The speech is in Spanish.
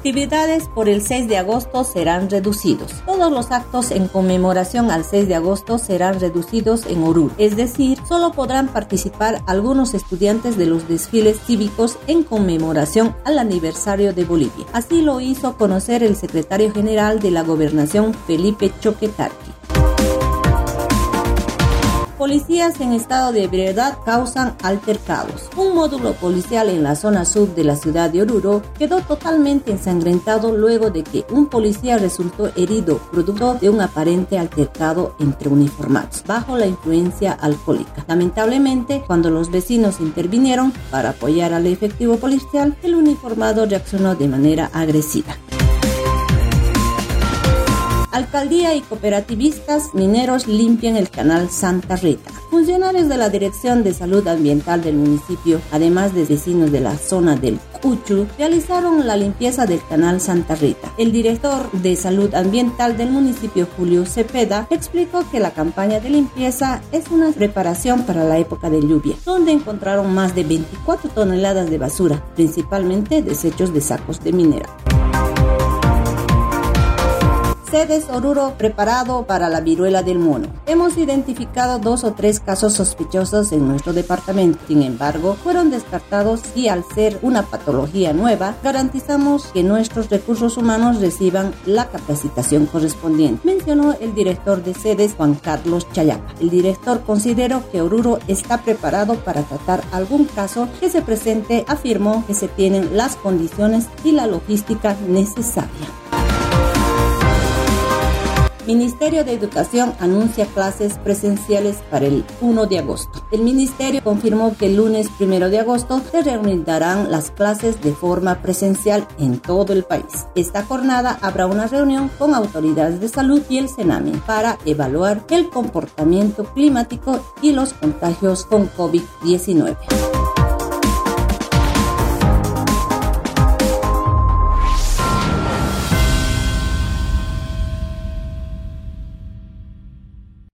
actividades por el 6 de agosto serán reducidos. Todos los actos en conmemoración al 6 de agosto serán reducidos en Oruro, es decir, solo podrán participar algunos estudiantes de los desfiles cívicos en conmemoración al aniversario de Bolivia. Así lo hizo conocer el secretario general de la gobernación Felipe Choquetarqui. Policías en estado de ebriedad causan altercados. Un módulo policial en la zona sur de la ciudad de Oruro quedó totalmente ensangrentado luego de que un policía resultó herido producto de un aparente altercado entre uniformados bajo la influencia alcohólica. Lamentablemente, cuando los vecinos intervinieron para apoyar al efectivo policial, el uniformado reaccionó de manera agresiva. Alcaldía y cooperativistas mineros limpian el canal Santa Rita. Funcionarios de la Dirección de Salud Ambiental del municipio, además de vecinos de la zona del Cuchu, realizaron la limpieza del canal Santa Rita. El director de Salud Ambiental del municipio, Julio Cepeda, explicó que la campaña de limpieza es una preparación para la época de lluvia, donde encontraron más de 24 toneladas de basura, principalmente desechos de sacos de minera. Sedes Oruro preparado para la viruela del mono. Hemos identificado dos o tres casos sospechosos en nuestro departamento. Sin embargo, fueron descartados y al ser una patología nueva, garantizamos que nuestros recursos humanos reciban la capacitación correspondiente, mencionó el director de sedes Juan Carlos Chayapa. El director consideró que Oruro está preparado para tratar algún caso que se presente, afirmó que se tienen las condiciones y la logística necesaria. Ministerio de Educación anuncia clases presenciales para el 1 de agosto. El ministerio confirmó que el lunes 1 de agosto se reunirán las clases de forma presencial en todo el país. Esta jornada habrá una reunión con autoridades de salud y el CENAMI para evaluar el comportamiento climático y los contagios con COVID-19.